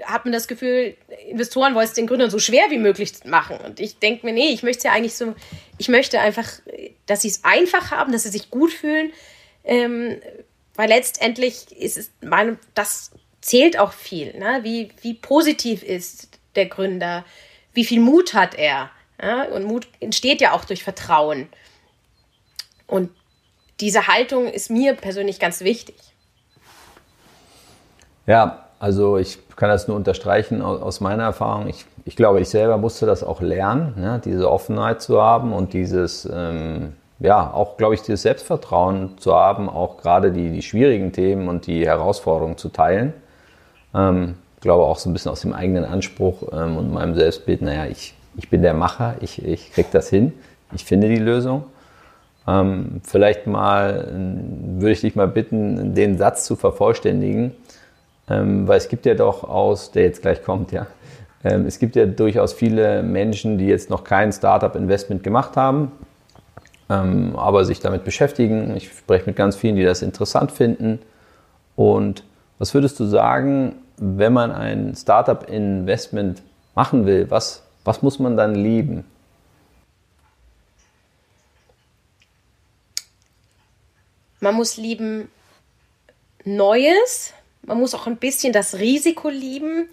hat man das Gefühl, Investoren wollen es den Gründern so schwer wie möglich machen. Und ich denke mir, nee, ich möchte es ja eigentlich so, ich möchte einfach, dass sie es einfach haben, dass sie sich gut fühlen. Ähm, weil letztendlich ist es, meine, das zählt auch viel. Ne? Wie, wie positiv ist der Gründer? Wie viel Mut hat er? Ja? Und Mut entsteht ja auch durch Vertrauen. Und diese Haltung ist mir persönlich ganz wichtig. Ja, also ich kann das nur unterstreichen aus meiner Erfahrung. Ich, ich glaube, ich selber musste das auch lernen, ne? diese Offenheit zu haben und dieses, ähm, ja, auch, glaube ich, dieses Selbstvertrauen zu haben, auch gerade die, die schwierigen Themen und die Herausforderungen zu teilen. Ähm, glaube auch so ein bisschen aus dem eigenen Anspruch ähm, und meinem Selbstbild, naja, ich, ich bin der Macher, ich, ich kriege das hin, ich finde die Lösung. Ähm, vielleicht mal würde ich dich mal bitten, den Satz zu vervollständigen, ähm, weil es gibt ja doch aus, der jetzt gleich kommt, ja, ähm, es gibt ja durchaus viele Menschen, die jetzt noch kein Startup-Investment gemacht haben, ähm, aber sich damit beschäftigen. Ich spreche mit ganz vielen, die das interessant finden. Und was würdest du sagen, wenn man ein Startup-Investment machen will, was, was muss man dann lieben? Man muss lieben Neues, man muss auch ein bisschen das Risiko lieben.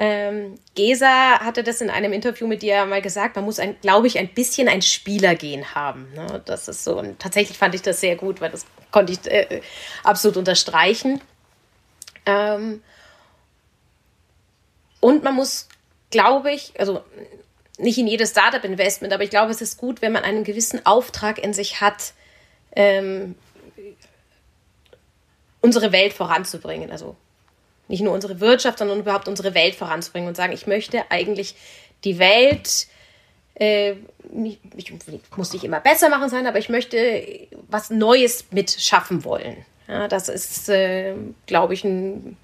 Ähm, Gesa hatte das in einem Interview mit dir mal gesagt, man muss, glaube ich, ein bisschen ein Spielergehen haben. Ne? Das ist so, und tatsächlich fand ich das sehr gut, weil das konnte ich äh, absolut unterstreichen. Ähm, und man muss, glaube ich, also nicht in jedes Startup-Investment, aber ich glaube, es ist gut, wenn man einen gewissen Auftrag in sich hat, ähm, unsere Welt voranzubringen. Also nicht nur unsere Wirtschaft, sondern überhaupt unsere Welt voranzubringen und sagen, ich möchte eigentlich die Welt, äh, ich muss nicht immer besser machen sein, aber ich möchte was Neues mitschaffen wollen. Ja, das ist, äh, glaube ich, ein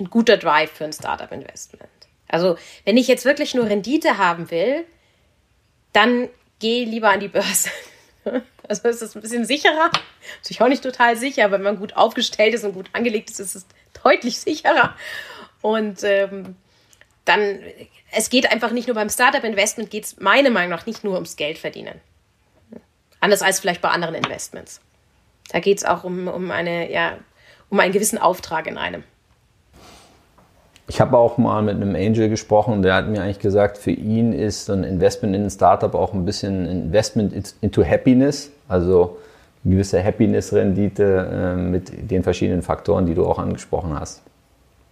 ein guter Drive für ein Startup-Investment. Also, wenn ich jetzt wirklich nur Rendite haben will, dann gehe lieber an die Börse. [laughs] Also ist es ein bisschen sicherer. Natürlich auch nicht total sicher, wenn man gut aufgestellt ist und gut angelegt ist, ist es [laughs] deutlich sicherer. Und ähm, dann, es geht einfach nicht nur beim Startup-Investment, geht es meiner Meinung nach nicht nur ums Geld verdienen. Anders als vielleicht bei anderen Investments. Da geht es auch um, um, eine, ja, um einen gewissen Auftrag in einem. Ich habe auch mal mit einem Angel gesprochen, der hat mir eigentlich gesagt, für ihn ist so ein Investment in ein Startup auch ein bisschen Investment into Happiness, also gewisse Happiness-Rendite äh, mit den verschiedenen Faktoren, die du auch angesprochen hast.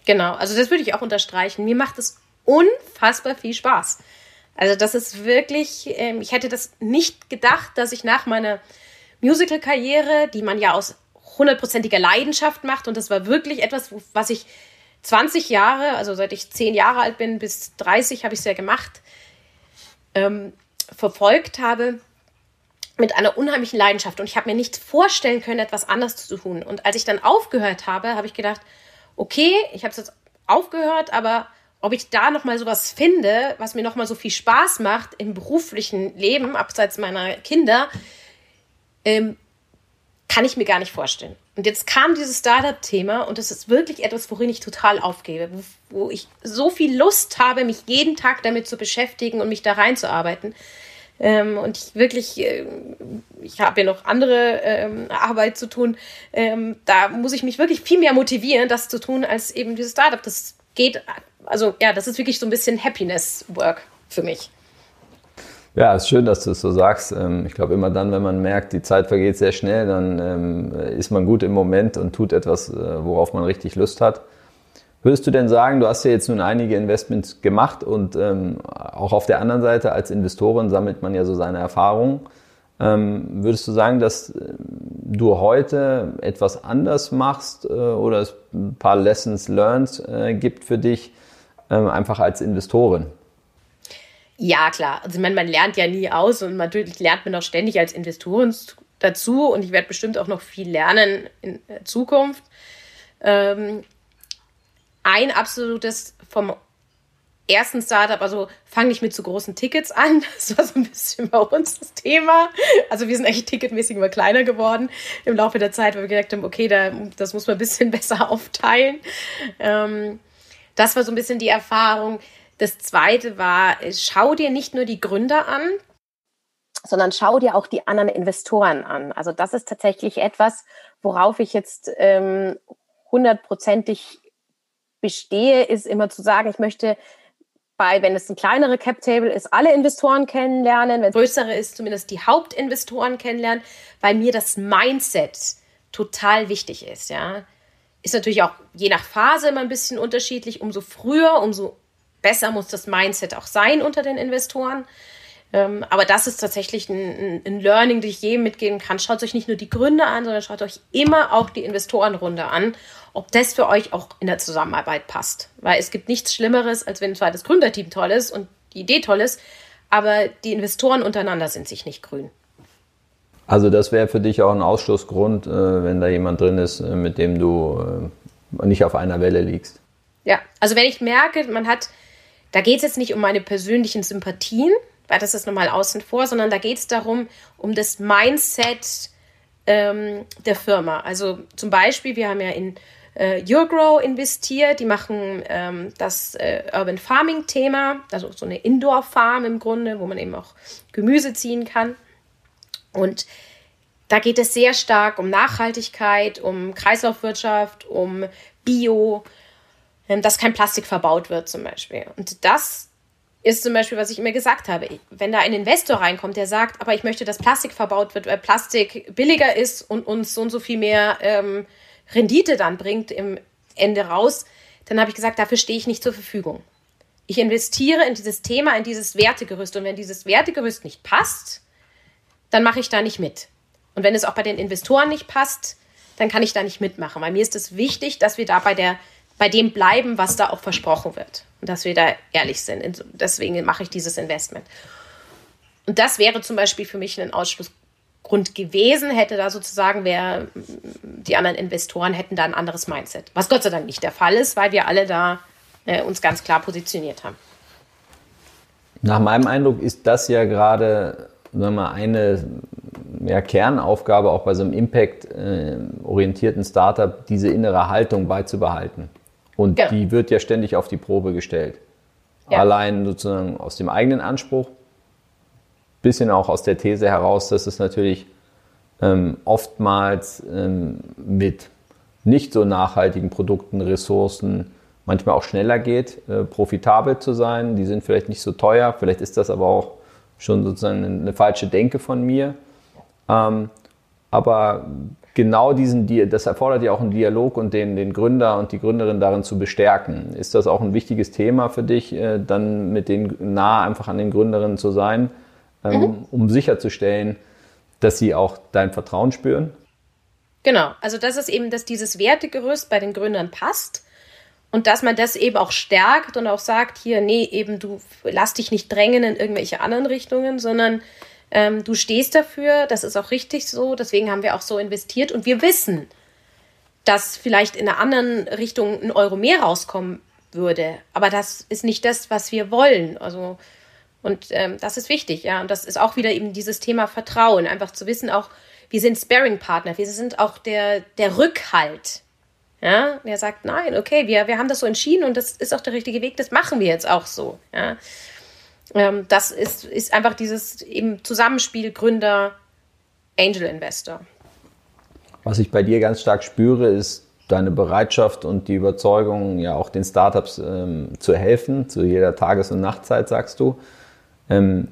Genau, also das würde ich auch unterstreichen. Mir macht es unfassbar viel Spaß. Also das ist wirklich, ähm, ich hätte das nicht gedacht, dass ich nach meiner Musical-Karriere, die man ja aus hundertprozentiger Leidenschaft macht, und das war wirklich etwas, was ich 20 Jahre, also seit ich 10 Jahre alt bin bis 30 habe ich es ja gemacht, ähm, verfolgt habe mit einer unheimlichen Leidenschaft. Und ich habe mir nicht vorstellen können, etwas anders zu tun. Und als ich dann aufgehört habe, habe ich gedacht, okay, ich habe es jetzt aufgehört, aber ob ich da noch mal sowas finde, was mir noch mal so viel Spaß macht im beruflichen Leben abseits meiner Kinder, ähm, kann ich mir gar nicht vorstellen. Und jetzt kam dieses Startup-Thema und das ist wirklich etwas, worin ich total aufgebe, wo, wo, ich so viel Lust habe, mich jeden Tag damit zu beschäftigen und mich da reinzuarbeiten. Ähm, und ich wirklich, äh, ich habe ja noch andere ähm, Arbeit zu tun. Ähm, da muss ich mich wirklich viel mehr motivieren, das zu tun, als eben dieses Startup. Das geht also ja, das ist wirklich so ein bisschen Happiness-Work für mich. Ja, ist schön, dass du es so sagst. Ähm, ich glaube, immer dann, wenn man merkt, die Zeit vergeht sehr schnell, dann ähm, ist man gut im Moment und tut etwas, äh, worauf man richtig Lust hat. Würdest du denn sagen, du hast ja jetzt nun einige Investments gemacht und ähm, auch auf der anderen Seite als Investorin sammelt man ja so seine Erfahrungen. würdest du sagen, dass du heute etwas anders machst äh, oder es ein paar Lessons learned äh, gibt für dich, ähm, einfach als Investorin? Ja, klar. Also ich meine, man lernt ja nie aus und natürlich lernt man auch ständig als Investorin dazu und ich werde bestimmt auch noch viel lernen in Zukunft. Ähm, ein absolutes vom ersten Startup, also fang nicht mit zu großen Tickets an. [laughs] Das war so ein bisschen bei uns das Thema. Also wir sind eigentlich ticketmäßig immer kleiner geworden im Laufe der Zeit, weil wir gedacht haben, okay, da, das muss man ein bisschen [laughs] besser aufteilen. Ähm, das war so ein bisschen die Erfahrung. Das zweite war, schau dir nicht nur die Gründer an, sondern schau dir auch die anderen Investoren an. Also das ist tatsächlich etwas, worauf ich jetzt ähm, hundertprozentig bestehe, ist immer zu sagen, ich möchte bei, wenn es ein kleinere Cap Table ist, alle Investoren kennenlernen, wenn es größere ist, zumindest die Hauptinvestoren kennenlernen, weil mir das Mindset total wichtig ist, ja. Ist natürlich auch je nach Phase immer ein bisschen unterschiedlich. Umso früher, umso besser muss das Mindset auch sein unter den Investoren. Ähm, aber das ist tatsächlich ein, ein, Learning, das ich jedem mitgeben kann. Schaut euch nicht nur die Gründe an, sondern schaut euch immer auch die Investorenrunde an, ob das für euch auch in der Zusammenarbeit passt. Weil es gibt nichts Schlimmeres, als wenn zwar das Gründerteam toll ist und die Idee toll ist, aber die Investoren untereinander sind sich nicht grün. Also das wäre für dich auch ein Ausschlussgrund, äh, wenn da jemand drin ist, äh, mit dem du äh, nicht auf einer Welle liegst. Ja, also wenn ich merke, man hat, da geht es jetzt nicht um meine persönlichen Sympathien, weil das ist nochmal außen vor, sondern da geht es darum, um das Mindset ähm, der Firma. Also zum Beispiel, wir haben ja in äh, YourGrow investiert, die machen ähm, das äh, Urban Farming Thema, also so eine Indoor Farm im Grunde, wo man eben auch Gemüse ziehen kann. Und da geht es sehr stark um Nachhaltigkeit, um Kreislaufwirtschaft, um Bio, ähm, dass kein Plastik verbaut wird zum Beispiel. Und das ist zum Beispiel, was ich immer gesagt habe. Wenn da ein Investor reinkommt, der sagt, aber ich möchte, dass Plastik verbaut wird, weil Plastik billiger ist und uns so und so viel mehr ähm, Rendite dann bringt im Ende raus, dann habe ich gesagt, dafür stehe ich nicht zur Verfügung. Ich investiere in dieses Thema, in dieses Wertegerüst. Und wenn dieses Wertegerüst nicht passt, dann mache ich da nicht mit. Und wenn es auch bei den Investoren nicht passt, dann kann ich da nicht mitmachen. Weil mir ist es wichtig, dass wir da bei, der, bei dem bleiben, was da auch versprochen wird. Dass wir da ehrlich sind. Deswegen mache ich dieses Investment. Und das wäre zum Beispiel für mich ein Ausschlussgrund gewesen, hätte da sozusagen, wer, die anderen Investoren hätten da ein anderes Mindset. Was Gott sei Dank nicht der Fall ist, weil wir alle da äh, uns ganz klar positioniert haben. Nach meinem Eindruck ist das ja gerade sagen wir, eine ja, Kernaufgabe auch bei so einem Impact-orientierten Startup, diese innere Haltung beizubehalten. Und ja. die wird ja ständig auf die Probe gestellt. Ja. Allein sozusagen aus dem eigenen Anspruch, bisschen auch aus der These heraus, dass es natürlich ähm, oftmals ähm, mit nicht so nachhaltigen Produkten, Ressourcen manchmal auch schneller geht, äh, profitabel zu sein. Die sind vielleicht nicht so teuer, vielleicht ist das aber auch schon sozusagen eine falsche Denke von mir. Ähm, aber genau diesen, das erfordert ja auch einen Dialog und den, den Gründer und die Gründerin darin zu bestärken. Ist das auch ein wichtiges Thema für dich, äh, dann mit denen nah einfach an den Gründerinnen zu sein, ähm, mhm. um sicherzustellen, dass sie auch dein Vertrauen spüren? Genau, also das ist eben, dass dieses Wertegerüst bei den Gründern passt und dass man das eben auch stärkt und auch sagt, hier, nee, eben du lass dich nicht drängen in irgendwelche anderen Richtungen, sondern ähm, du stehst dafür, das ist auch richtig so, deswegen haben wir auch so investiert und wir wissen, dass vielleicht in einer anderen Richtung ein Euro mehr rauskommen würde, aber das ist nicht das, was wir wollen. Also und ähm, das ist wichtig, ja. Und das ist auch wieder eben dieses Thema Vertrauen, einfach zu wissen, auch wir sind Sparing-Partner, wir sind auch der, der Rückhalt. Ja, der sagt, nein, okay, wir, wir haben das so entschieden und das ist auch der richtige Weg, das machen wir jetzt auch so. Ja. Ähm, das ist, ist einfach dieses eben Zusammenspiel Gründer, Angel Investor. Was ich bei dir ganz stark spüre, ist deine Bereitschaft und die Überzeugung, ja auch den Startups ähm, zu helfen, zu jeder Tages- und Nachtzeit, sagst du. Ähm,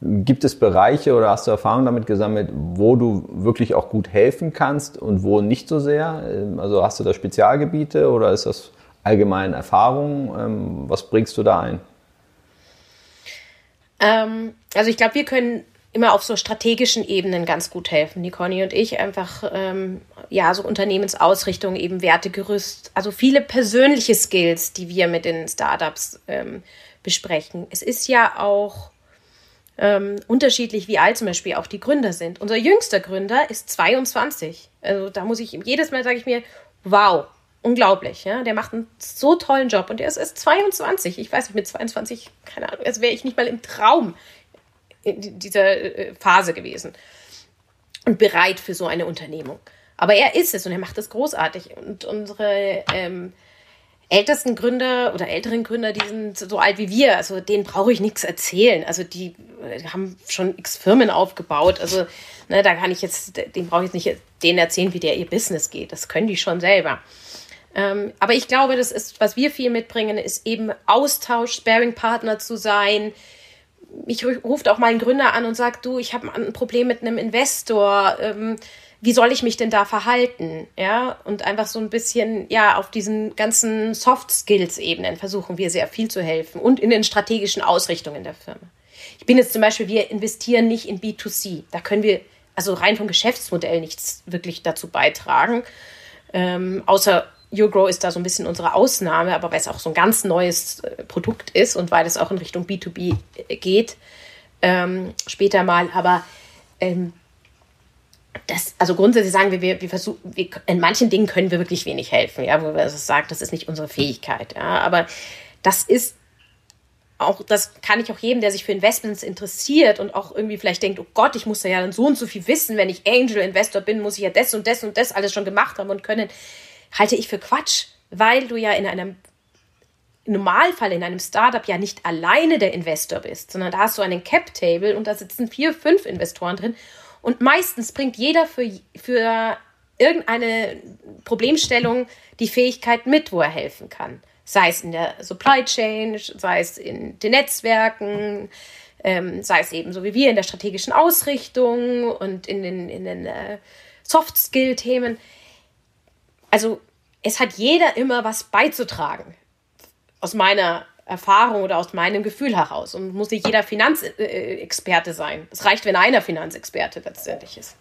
gibt es Bereiche oder hast du Erfahrungen damit gesammelt, wo du wirklich auch gut helfen kannst und wo nicht so sehr? Ähm, also hast du da Spezialgebiete oder ist das allgemeine Erfahrung? Ähm, was bringst du da ein? Ähm, also ich glaube, wir können immer auf so strategischen Ebenen ganz gut helfen, die Conny und ich. Einfach, ähm, ja, so Unternehmensausrichtung, eben Wertegerüst, also viele persönliche Skills, die wir mit den Startups ähm, besprechen. Es ist ja auch ähm, unterschiedlich, wie alt zum Beispiel auch die Gründer sind. Unser jüngster Gründer ist 22. Also da muss ich jedes Mal sage ich mir, wow, unglaublich. Ja? Der macht einen so tollen Job und der ist erst 22. Ich weiß nicht, mit 22, keine Ahnung, als wäre ich nicht mal im Traum in dieser äh, Phase gewesen und bereit für so eine Unternehmung. Aber er ist es und er macht es großartig. Und unsere ähm, ältesten Gründer oder älteren Gründer, die sind so alt wie wir, also denen brauche ich nichts erzählen. Also die äh, haben schon x Firmen aufgebaut. Also ne, da kann ich jetzt, den brauche ich jetzt nicht denen erzählen, wie der ihr Business geht. Das können die schon selber. Ähm, aber ich glaube, das ist, was wir viel mitbringen, ist eben Austausch, Sparing-Partner zu sein. Mich ruft auch mal ein Gründer an und sagt, du, ich habe ein Problem mit einem Investor. Ähm, wie soll ich mich denn da verhalten? Ja, und einfach so ein bisschen, ja, auf diesen ganzen Soft Skills Ebenen versuchen wir sehr viel zu helfen und in den strategischen Ausrichtungen der Firma. Ich bin jetzt zum Beispiel, wir investieren nicht in B2C. Da können wir also rein vom Geschäftsmodell nichts wirklich dazu beitragen. Ähm, außer YouGrow ist da so ein bisschen unsere Ausnahme, aber weil es auch so ein ganz neues äh, Produkt ist und weil es auch in Richtung B2B äh, geht, ähm, später mal. Aber ähm, das, also grundsätzlich sagen wir, wir, wir versuchen, wir, in manchen Dingen können wir wirklich wenig helfen, ja, wo wir also sagen, das ist nicht unsere Fähigkeit, ja, aber das ist auch, das kann ich auch jedem, der sich für Investments interessiert und auch irgendwie vielleicht denkt, oh Gott, ich muss da ja dann so und so viel wissen, wenn ich Angel Investor bin, muss ich ja das und das und das alles schon gemacht haben und können, halte ich für Quatsch, weil du ja in einem Normalfall in einem Startup ja nicht alleine der Investor bist, sondern da hast du einen Cap Table und da sitzen vier, fünf Investoren drin und meistens bringt jeder für, für irgendeine Problemstellung die Fähigkeit mit, wo er helfen kann. Sei es in der Supply Chain, sei es in den Netzwerken, ähm, sei es eben so wie wir in der strategischen Ausrichtung und in den, in den äh, Soft-Skill-Themen. Also es hat jeder immer was beizutragen. Aus meiner Erfahrung oder aus meinem Gefühl heraus. Und muss nicht jeder Finanzexperte sein. Es reicht, wenn einer Finanzexperte letztendlich ist.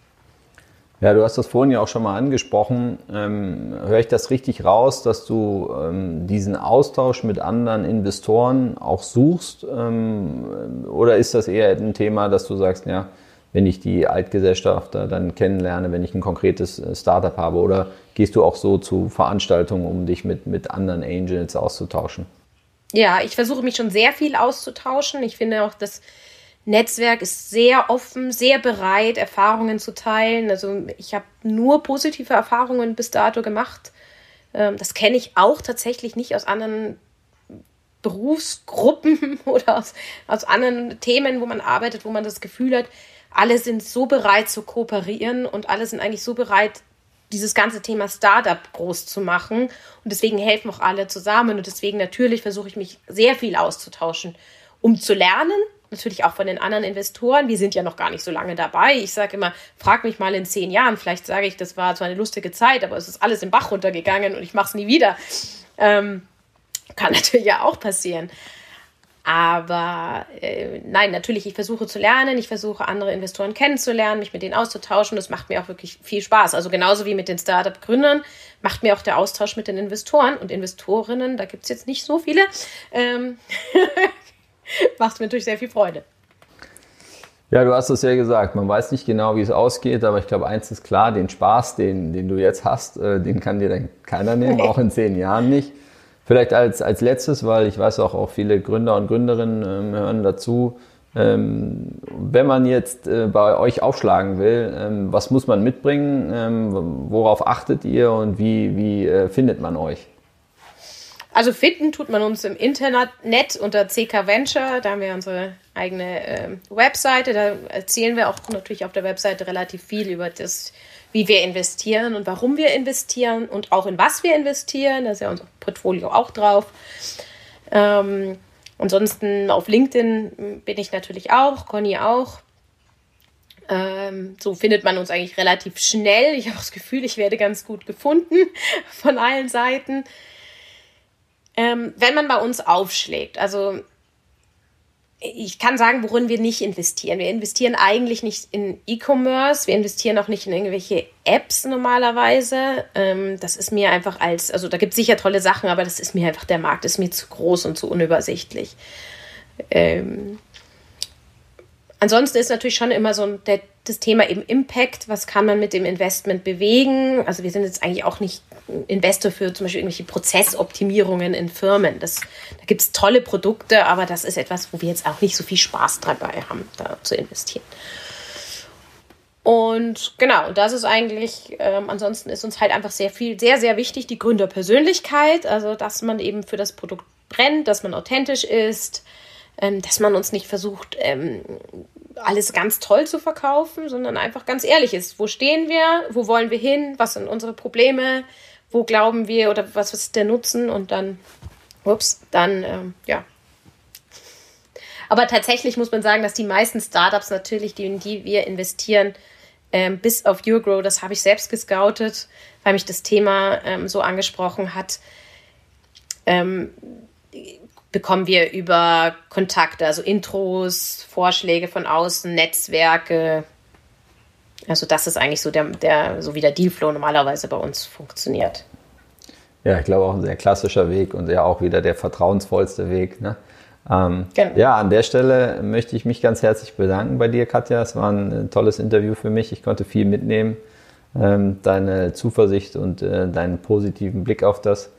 Ja, du hast das vorhin ja auch schon mal angesprochen. Ähm, höre ich das richtig raus, dass du ähm, diesen Austausch mit anderen Investoren auch suchst? Ähm, oder ist das eher ein Thema, dass du sagst, ja, wenn ich die Altgesellschafter dann kennenlerne, wenn ich ein konkretes äh, Startup habe? Oder gehst du auch so zu Veranstaltungen, um dich mit, mit anderen Angels auszutauschen? ja, ich versuche mich schon sehr viel auszutauschen. Ich finde auch, das Netzwerk ist sehr offen, sehr bereit, Erfahrungen zu teilen. Also ich habe nur positive Erfahrungen bis dato gemacht. Ähm, das kenne ich auch tatsächlich nicht aus anderen Berufsgruppen [laughs] oder aus, aus anderen Themen, wo man arbeitet, wo man das Gefühl hat, alle sind so bereit zu kooperieren und alle sind eigentlich so bereit, dieses ganze Thema Startup groß zu machen. Und deswegen helfen auch alle zusammen. Und deswegen natürlich versuche ich mich sehr viel auszutauschen, um zu lernen. Natürlich auch von den anderen Investoren. Wir sind ja noch gar nicht so lange dabei. Ich sage immer, frag mich mal in zehn Jahren. Vielleicht sage ich, das war zwar eine lustige Zeit, aber es ist alles im Bach runtergegangen und ich mache es nie wieder. Ähm, kann [laughs] natürlich ja auch passieren. Aber äh, nein, natürlich, ich versuche zu lernen, ich versuche andere Investoren kennenzulernen, mich mit denen auszutauschen. Das macht mir auch wirklich viel Spaß. Also genauso wie mit den Startup-Gründern macht mir auch der Austausch mit den Investoren und Investorinnen, da gibt es jetzt nicht so viele, ähm, [laughs] macht mir natürlich sehr viel Freude. Ja, du hast es ja gesagt, man weiß nicht genau, wie es ausgeht, aber ich glaube, eins ist klar, den Spaß, den, den du jetzt hast, äh, den kann dir dann keiner nehmen, auch in zehn Jahren nicht. Vielleicht als, als letztes, weil ich weiß auch, auch viele Gründer und Gründerinnen ähm, hören dazu. Ähm, wenn man jetzt äh, bei euch aufschlagen will, ähm, was muss man mitbringen? Ähm, worauf achtet ihr und wie, wie äh, findet man euch? Also finden tut man uns im Internet unter CK Venture. Da haben wir unsere eigene äh, Webseite. Da erzählen wir auch natürlich auf der Webseite relativ viel über das wie wir investieren und warum wir investieren und auch in was wir investieren. Da ist ja unser Portfolio auch drauf. Ähm, ansonsten auf LinkedIn bin ich natürlich auch, Conny auch. Ähm, so findet man uns eigentlich relativ schnell. Ich habe das Gefühl, ich werde ganz gut gefunden [laughs] von allen Seiten. Ähm, wenn man bei uns aufschlägt, also ich kann sagen, worin wir nicht investieren. Wir investieren eigentlich nicht in E-Commerce, wir investieren auch nicht in irgendwelche Apps normalerweise. Ähm, das ist mir einfach als, also da gibt es sicher tolle Sachen, aber das ist mir einfach, der Markt ist mir zu groß und zu unübersichtlich. Ansonsten ist natürlich schon immer so der, das Thema eben Impact. Was kann man mit dem Investment bewegen? Also wir sind jetzt eigentlich auch nicht Investor für zum Beispiel irgendwelche Prozessoptimierungen in Firmen. Das, da gibt es tolle Produkte, aber das ist etwas, wo wir jetzt auch nicht so viel Spaß dabei haben, da zu investieren. Und genau, das ist eigentlich, ähm, ansonsten ist uns halt einfach sehr viel, sehr, sehr wichtig, die Gründerpersönlichkeit, also dass man eben für das Produkt brennt, dass man authentisch ist, ähm, dass man uns nicht versucht, ähm, alles ganz toll zu verkaufen, sondern einfach ganz ehrlich ist. Wo stehen wir? Wo wollen wir hin? Was sind unsere Probleme? Wo glauben wir oder was ist der Nutzen? Und dann, ups, dann, ähm, ja. Aber tatsächlich muss man sagen, dass die meisten Startups natürlich, die, in die wir investieren, ähm, bis auf Eurogrow, das habe ich selbst gescoutet, weil mich das Thema ähm, so angesprochen hat. Ähm, bekommen wir über Kontakte, also Intros, Vorschläge von außen, Netzwerke. Also das ist eigentlich so der, der so wie der Dealflow normalerweise bei uns funktioniert. Ja, ich glaube auch ein sehr klassischer Weg und ja auch wieder der vertrauensvollste Weg. Ne? Ähm, genau. Ja, an der Stelle möchte ich mich ganz herzlich bedanken bei dir, Katja. Es war ein tolles Interview für mich. Ich konnte viel mitnehmen. Ähm, deine Zuversicht und äh, deinen positiven Blick auf das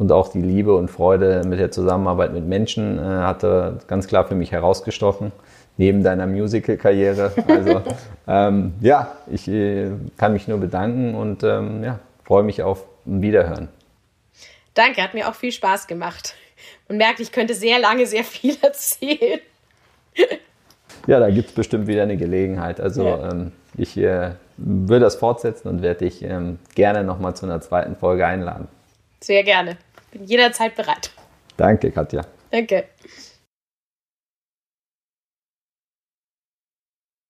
und auch die Liebe und Freude mit der Zusammenarbeit mit Menschen äh, hatte ganz klar für mich herausgestochen, neben deiner Musical-Karriere. Also [laughs] ähm, ja, ich äh, kann mich nur bedanken und ähm, ja, freue mich auf ein Wiederhören. Danke, hat mir auch viel Spaß gemacht. Und merkt, ich könnte sehr lange sehr viel [laughs] erzählen. Ja, da gibt es bestimmt wieder eine Gelegenheit. Also ja. ähm, ich äh, würde das fortsetzen und werde dich ähm, gerne nochmal zu einer zweiten Folge einladen. Sehr gerne bin jederzeit bereit. Danke, Katja. Danke.